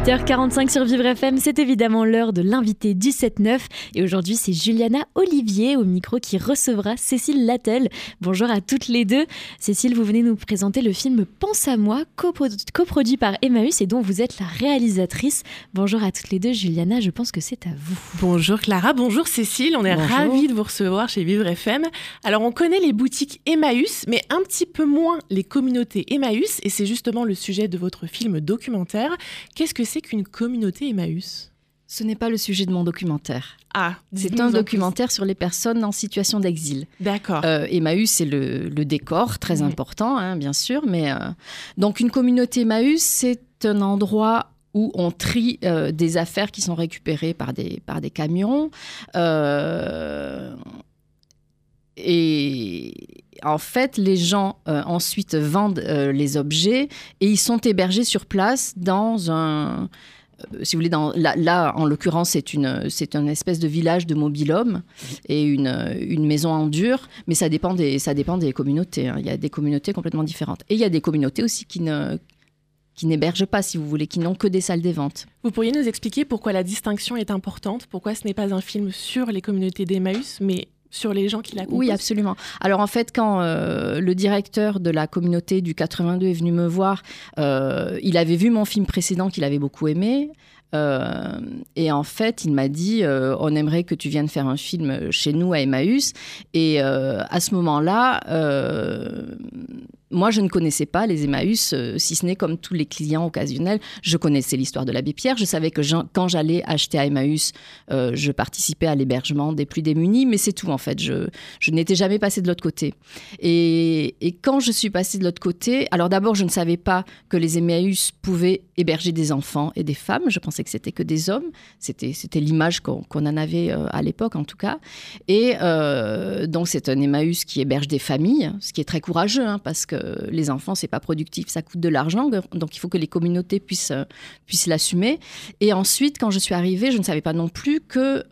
8h45 sur Vivre FM, c'est évidemment l'heure de l'invité du 7-9. Et aujourd'hui, c'est Juliana Olivier au micro qui recevra Cécile Lattel. Bonjour à toutes les deux. Cécile, vous venez nous présenter le film Pense à moi, coproduit par Emmaüs et dont vous êtes la réalisatrice. Bonjour à toutes les deux. Juliana, je pense que c'est à vous. Bonjour Clara, bonjour Cécile. On est ravis de vous recevoir chez Vivre FM. Alors, on connaît les boutiques Emmaüs, mais un petit peu moins les communautés Emmaüs. Et c'est justement le sujet de votre film documentaire. Qu'est-ce que c'est qu'une communauté Emmaüs? Ce n'est pas le sujet de mon documentaire. Ah, c'est un documentaire sur les personnes en situation d'exil. D'accord. Euh, Emmaüs, c'est le, décor très important, hein, bien sûr, mais euh, donc une communauté Emmaüs, c'est un endroit où on trie euh, des affaires qui sont récupérées par des, par des camions. Et en fait, les gens euh, ensuite vendent euh, les objets et ils sont hébergés sur place dans un. Euh, si vous voulez, dans, là, en l'occurrence, c'est une, c'est une espèce de village de mobil-hommes et une, une, maison en dur, mais ça dépend des, ça dépend des communautés. Hein. Il y a des communautés complètement différentes. Et il y a des communautés aussi qui ne, qui n'hébergent pas, si vous voulez, qui n'ont que des salles des ventes. Vous pourriez nous expliquer pourquoi la distinction est importante Pourquoi ce n'est pas un film sur les communautés d'Emmaüs, mais sur les gens qui la composent Oui, absolument. Alors en fait, quand euh, le directeur de la communauté du 82 est venu me voir, euh, il avait vu mon film précédent qu'il avait beaucoup aimé. Euh, et en fait, il m'a dit on aimerait que tu viennes faire un film chez nous à Emmaüs. Et à ce moment-là, moi, je ne connaissais pas les Emmaüs, euh, si ce n'est comme tous les clients occasionnels. Je connaissais l'histoire de l'abbé Pierre. Je savais que quand j'allais acheter à Emmaüs, euh, je participais à l'hébergement des plus démunis, mais c'est tout en fait. Je, n'étais jamais passée de l'autre côté. Et, quand je suis passée de l'autre côté, alors d'abord, je ne savais pas que les Emmaüs pouvaient héberger des enfants et des femmes. Je pensais que c'était que des hommes. C'était, c'était l'image qu'on, en avait euh, à l'époque, en tout cas. Et donc, c'est un Emmaüs qui héberge des familles, ce qui est très courageux, hein, parce que les enfants, c'est pas productif, ça coûte de l'argent, donc il faut que les communautés puissent, euh, puissent l'assumer. Et ensuite, quand je suis arrivée, je ne savais pas non plus que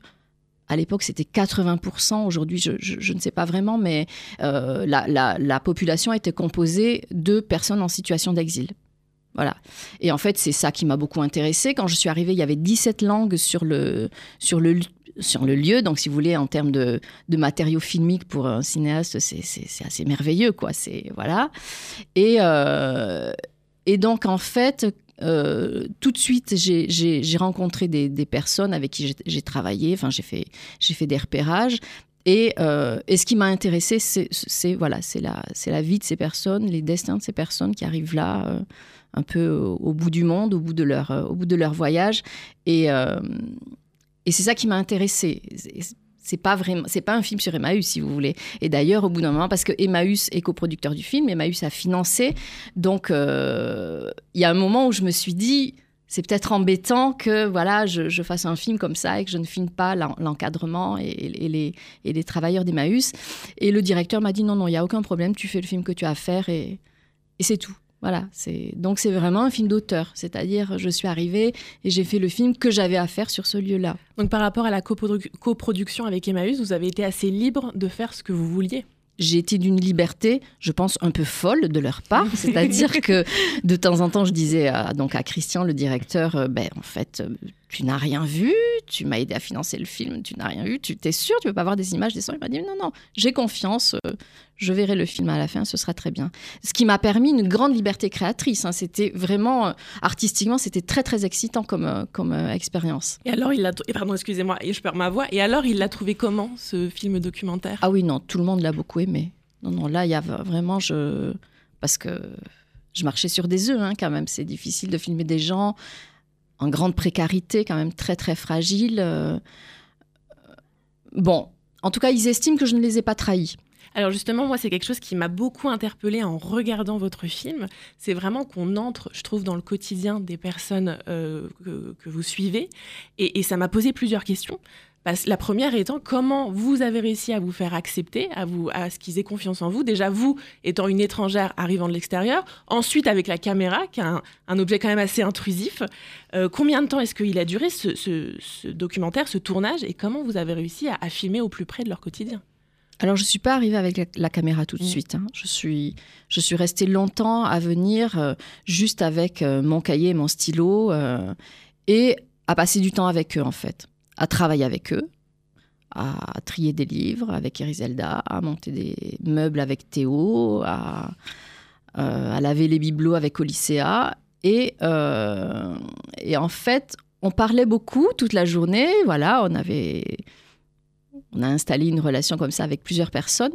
à l'époque, c'était 80%. Aujourd'hui, je, ne sais pas vraiment, mais euh, la, population était composée de personnes en situation d'exil. Voilà. Et en fait, c'est ça qui m'a beaucoup intéressée. Quand je suis arrivée, il y avait 17 langues sur le, sur le, sur le lieu. Donc, si vous voulez, en termes de, matériaux filmiques pour un cinéaste, c'est assez merveilleux, quoi. C'est voilà. Et, euh, et donc, en fait, euh, tout de suite, j'ai rencontré des, personnes avec qui j'ai travaillé. Enfin, j'ai fait, fait des repérages. Et, euh, et ce qui m'a intéressé, c'est voilà, c'est la, la vie de ces personnes, les destins de ces personnes qui arrivent là, un peu au, bout du monde, au bout de leur, au bout de leur voyage. Et, et c'est ça qui m'a intéressée. C'est pas vraiment, c'est pas un film sur Emmaüs, si vous voulez. Et d'ailleurs, au bout d'un moment, parce que Emmaüs est coproducteur du film, Emmaüs a financé. Donc, euh, il y a un moment où je me suis dit, c'est peut-être embêtant que voilà, je, fasse un film comme ça et que je ne filme pas l'encadrement et, les, travailleurs d'Emmaüs. Et le directeur m'a dit non, non, il n'y a aucun problème, tu fais le film que tu as à faire et c'est tout. Voilà, c'est donc c'est vraiment un film d'auteur, c'est-à-dire je suis arrivée et j'ai fait le film que j'avais à faire sur ce lieu-là. Donc par rapport à la coproduction avec Emmaüs, vous avez été assez libre de faire ce que vous vouliez j'ai été d'une liberté, je pense, un peu folle de leur part. C'est-à-dire que de temps en temps, je disais à, donc à Christian, le directeur, euh, ben, en fait, euh, tu n'as rien vu, tu m'as aidé à financer le film, tu n'as rien vu, tu t'es sûr, tu veux pas voir des images, des sons Il m'a dit non, non, j'ai confiance, euh, je verrai le film à la fin, ce sera très bien. Ce qui m'a permis une grande liberté créatrice. Hein. c'était vraiment, euh, artistiquement, c'était très, très excitant comme, euh, comme expérience. Et alors, il l'a, pardon, excusez-moi, je perds ma voix, et alors, il l'a trouvé comment, ce film documentaire? Ah oui, non, tout le monde l'a beaucoup aimé. Non, non, là, il y a vraiment, je... Parce que je marchais sur des œufs, hein, quand même. C'est difficile de filmer des gens en grande précarité, quand même très très fragile. Euh, bon, en tout cas, ils estiment que je ne les ai pas trahis. Alors justement, moi, c'est quelque chose qui m'a beaucoup interpellée en regardant votre film. C'est vraiment qu'on entre, je trouve, dans le quotidien des personnes euh, que, vous suivez. Et, ça m'a posé plusieurs questions. La première étant comment vous avez réussi à vous faire accepter, à, vous, à ce qu'ils aient confiance en vous? Déjà, vous étant une étrangère arrivant de l'extérieur. Ensuite, avec la caméra, qui est un, objet quand même assez intrusif. Euh, combien de temps est-ce qu'il a duré ce, documentaire, ce tournage Et comment vous avez réussi à, filmer au plus près de leur quotidien? Alors, je ne suis pas arrivée avec la, caméra tout de mm. suite. Hein. Je, suis, je suis restée longtemps à venir euh, juste avec euh, mon cahier et mon stylo et à passer du temps avec eux, en fait à travailler avec eux, à trier des livres avec Eriselda, à monter des meubles avec Théo, à, euh, laver les bibelots avec Olyssea. Et, euh, et en fait, on parlait beaucoup toute la journée. Voilà, on avait, on a installé une relation comme ça avec plusieurs personnes.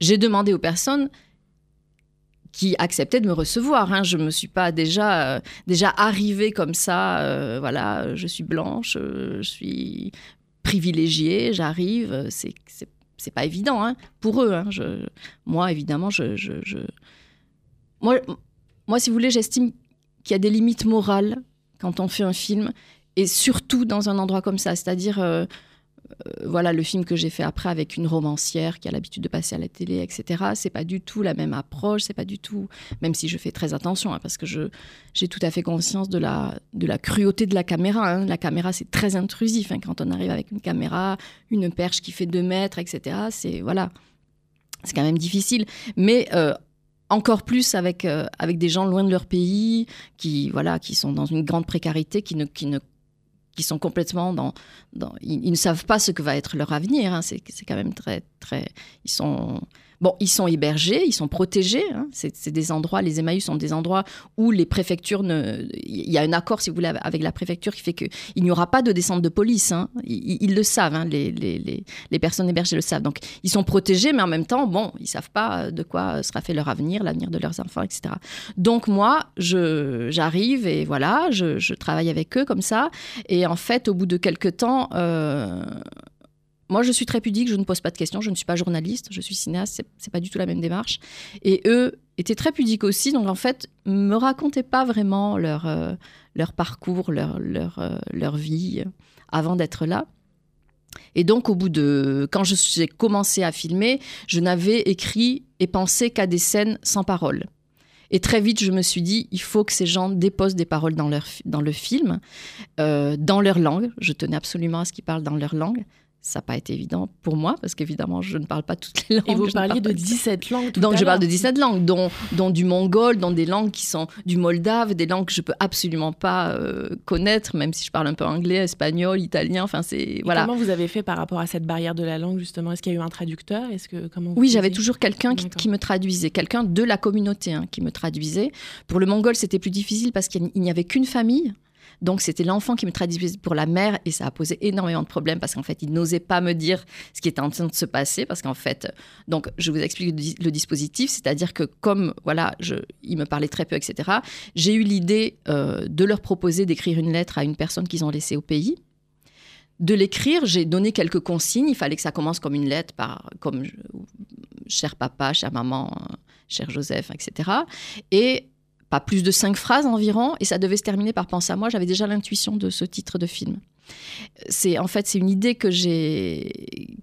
J'ai demandé aux personnes qui acceptait de me recevoir. Hein. Je me suis pas déjà euh, déjà arrivée comme ça. Euh, voilà, je suis blanche, euh, je suis privilégiée, j'arrive. C'est c'est pas évident hein, pour eux. Hein. Moi, évidemment, je, je, moi moi si vous voulez, j'estime qu'il y a des limites morales quand on fait un film et surtout dans un endroit comme ça, c'est-à-dire voilà le film que j'ai fait après avec une romancière qui a l'habitude de passer à la télé, etc. C'est pas du tout la même approche, c'est pas du tout, même si je fais très attention, hein, parce que je j'ai tout à fait conscience de la de la cruauté de la caméra. Hein. La caméra c'est très intrusif hein, quand on arrive avec une caméra, une perche qui fait deux mètres, etc. C'est voilà, c'est quand même difficile, mais euh, encore plus avec, euh, avec des gens loin de leur pays, qui, voilà, qui sont dans une grande précarité, qui ne, qui ne qui sont complètement dans, ils, ne savent pas ce que va être leur avenir. Hein. C'est quand même très, très. Ils sont Bon, ils sont hébergés, ils sont protégés. Hein. C'est des endroits, les Emmaüs sont des endroits où les préfectures ne. Il y a un accord, si vous voulez, avec la préfecture qui fait qu'il n'y aura pas de descente de police. Hein. Ils, le savent, hein. les, personnes hébergées le savent. Donc, ils sont protégés, mais en même temps, bon, ils savent pas de quoi sera fait leur avenir, l'avenir de leurs enfants, etc. Donc, moi, j'arrive et voilà, je, je, travaille avec eux comme ça. Et en fait, au bout de quelques temps, euh, moi, je suis très pudique, je ne pose pas de questions, je ne suis pas journaliste, je suis cinéaste, c'est pas du tout la même démarche. Et eux étaient très pudiques aussi, donc en fait, me racontaient pas vraiment leur, euh, leur parcours, leur, leur, euh, leur vie euh, avant d'être là. Et donc, au bout de. Quand j'ai commencé à filmer, je n'avais écrit et pensé qu'à des scènes sans parole. Et très vite, je me suis dit, il faut que ces gens déposent des paroles dans, leur, dans le film, dans leur langue. Je tenais absolument à ce qu'ils parlent dans leur langue ça n'a pas été évident pour moi, parce qu'évidemment, je ne parle pas toutes les langues. Et vous parliez de 17 langues Donc, je parle de 17 langues, dont, dont, du mongol, dont des langues qui sont du moldave, des langues que je peux absolument pas euh, connaître, même si je parle un peu anglais, espagnol, italien, enfin, c'est... Voilà. Comment vous avez fait par rapport à cette barrière de la langue, justement? Est-ce qu'il y a eu un traducteur? Est-ce que, comment Oui, j'avais toujours quelqu'un qui, me traduisait, quelqu'un de la communauté hein, qui me traduisait. Pour le mongol, c'était plus difficile parce qu'il n'y avait qu'une famille. Donc c'était l'enfant qui me traduisait pour la mère et ça a posé énormément de problèmes parce qu'en fait il n'osait pas me dire ce qui était en train de se passer parce qu'en fait donc je vous explique le, dispositif, c'est-à-dire que comme voilà je, il me parlait très peu etc. J'ai eu l'idée euh, de leur proposer d'écrire une lettre à une personne qu'ils ont laissée au pays de l'écrire, j'ai donné quelques consignes. Il fallait que ça commence comme une lettre, par, comme cher papa, chère maman, cher Joseph, etc. Et pas plus de cinq phrases environ, et ça devait se terminer par Pense à moi. J'avais déjà l'intuition de ce titre de film. C'est en fait c'est une idée que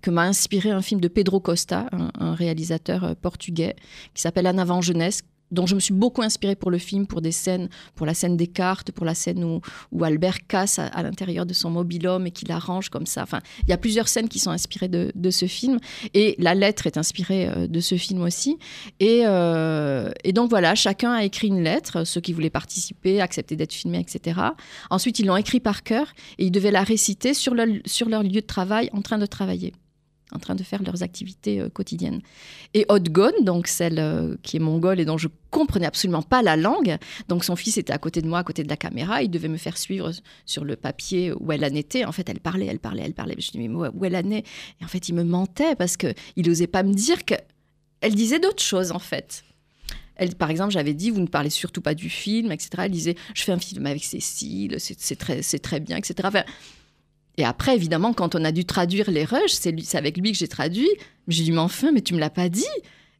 m'a inspiré un film de Pedro Costa, un, un réalisateur euh, portugais qui s'appelle En avant jeunesse dont je me suis beaucoup inspirée pour le film, pour des scènes, pour la scène des cartes, pour la scène où, Albert casse à, l'intérieur de son mobil-homme et qu'il arrange comme ça. Enfin, il y a plusieurs scènes qui sont inspirées de, ce film et la lettre est inspirée euh, de ce film aussi. Et, euh, et, donc voilà, chacun a écrit une lettre, ceux qui voulaient participer, accepter d'être filmés, etc. Ensuite, ils l'ont écrit par cœur et ils devaient la réciter sur leur lieu de travail en train de travailler en train de faire leurs activités euh, quotidiennes. Et Odgon, donc celle euh, qui est mongole et dont je comprenais absolument pas la langue, donc son fils était à côté de moi, à côté de la caméra, il devait me faire suivre sur le papier où elle en était. En fait, elle parlait, elle parlait, elle parlait. Je dis mais où elle en est? Et en fait, il me mentait parce que il osait pas me dire que elle disait d'autres choses en fait. Par exemple, j'avais dit, vous ne parlez surtout pas du film, etc. Elle disait, je fais un film avec Cécile, c'est très, très bien, etc. Enfin, et après, évidemment, quand on a dû traduire les rushs, c'est avec lui que j'ai traduit. J'ai dit, mais enfin, mais tu me l'as pas dit.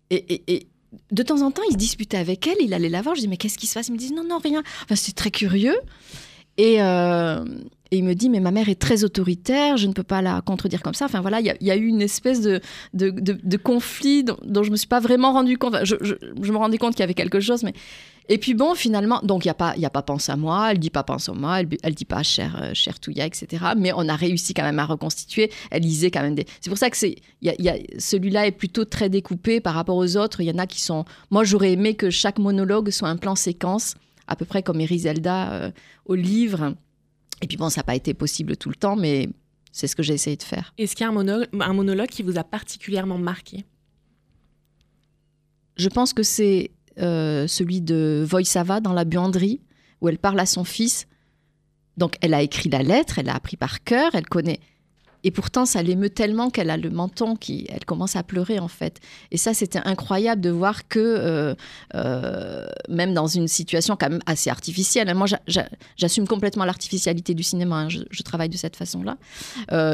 Et, de temps en temps, il se disputait avec elle, il allait la voir. Je dis, mais qu'est-ce qui se passe? Il me dit, non, non, rien. Enfin, c'est très curieux. Et, euh, Et il me dit, mais ma mère est très autoritaire, je ne peux pas la contredire comme ça. Enfin voilà, il y, a eu une espèce de, de, conflit dont, je ne me suis pas vraiment rendu compte. je, me rendais compte qu'il y avait quelque chose, mais... Et puis bon, finalement, donc il n'y a, pas, y a pas pense à moi, elle dit pas pense à moi, elle, elle dit pas cher, euh, cher Touya, etc. Mais on a réussi quand même à reconstituer. Elle lisait quand même des... C'est pour ça que c'est, y y a, celui-là est plutôt très découpé par rapport aux autres. Il y en a qui sont... Moi, j'aurais aimé que chaque monologue soit un plan séquence, à peu près comme Erizelda euh, au livre et puis bon, ça n'a pas été possible tout le temps, mais c'est ce que j'ai essayé de faire. Est-ce qu'il y a un monologue qui vous a particulièrement marqué? Je pense que c'est euh, celui de Voïsava dans la buanderie, où elle parle à son fils. Donc elle a écrit la lettre, elle a appris par cœur, elle connaît et pourtant, ça l'émeut tellement qu'elle a le menton qui, elle commence à pleurer en fait. Et ça, c'était incroyable de voir que euh, euh, même dans une situation quand même assez artificielle. Hein, moi, j'assume complètement l'artificialité du cinéma. Hein, je, travaille de cette façon-là,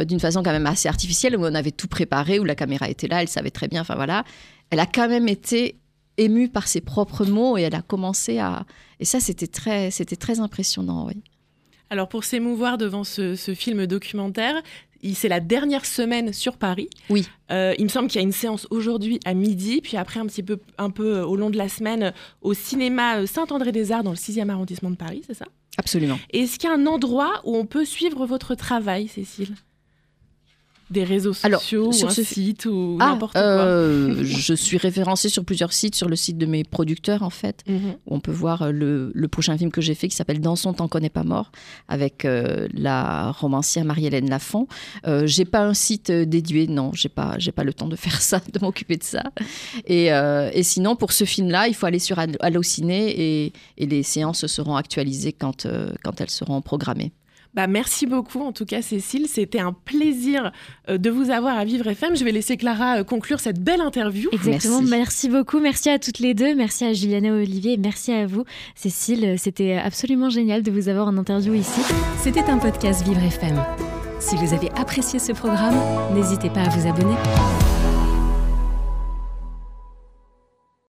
d'une façon quand même assez artificielle où on avait tout préparé, où la caméra était là, elle savait très bien. Enfin voilà, elle a quand même été émue par ses propres mots et elle a commencé à. Et ça, c'était très, c'était très impressionnant, oui. Alors pour s'émouvoir devant ce, ce, film documentaire, c'est la dernière semaine sur Paris. Oui. Euh, il me semble qu'il y a une séance aujourd'hui à midi, puis après un petit peu, un peu euh, au long de la semaine euh, au cinéma Saint-André-des-Arts dans le 6e arrondissement de Paris, c'est ça? Absolument. Est-ce qu'il y a un endroit où on peut suivre votre travail, Cécile? Des réseaux sociaux sur ce site ou ah, n'importe euh, quoi Je suis référencée sur plusieurs sites, sur le site de mes producteurs en fait, mhm. où on peut voir euh, le, prochain film que j'ai fait qui s'appelle Dansons tant qu'on n'est pas mort, avec euh, la romancière Marie-Hélène Lafont. Euh, j'ai pas un site dédié, non, j'ai pas, j'ai pas le temps de faire ça, de m'occuper de ça. Et, et, sinon, pour ce film-là, il faut aller sur Allociné et, et les séances seront actualisées quand, quand elles seront programmées. Bah, merci beaucoup, en tout cas, Cécile. C'était un plaisir euh, de vous avoir à Vivre FM. Je vais laisser Clara euh, conclure cette belle interview. Exactement. Merci. beaucoup. Merci à toutes les deux. Merci à Juliana Olivier. Merci à vous, Cécile. C'était absolument génial de vous avoir en interview ici. C'était un podcast Vivre FM. Si vous avez apprécié ce programme, n'hésitez pas à vous abonner.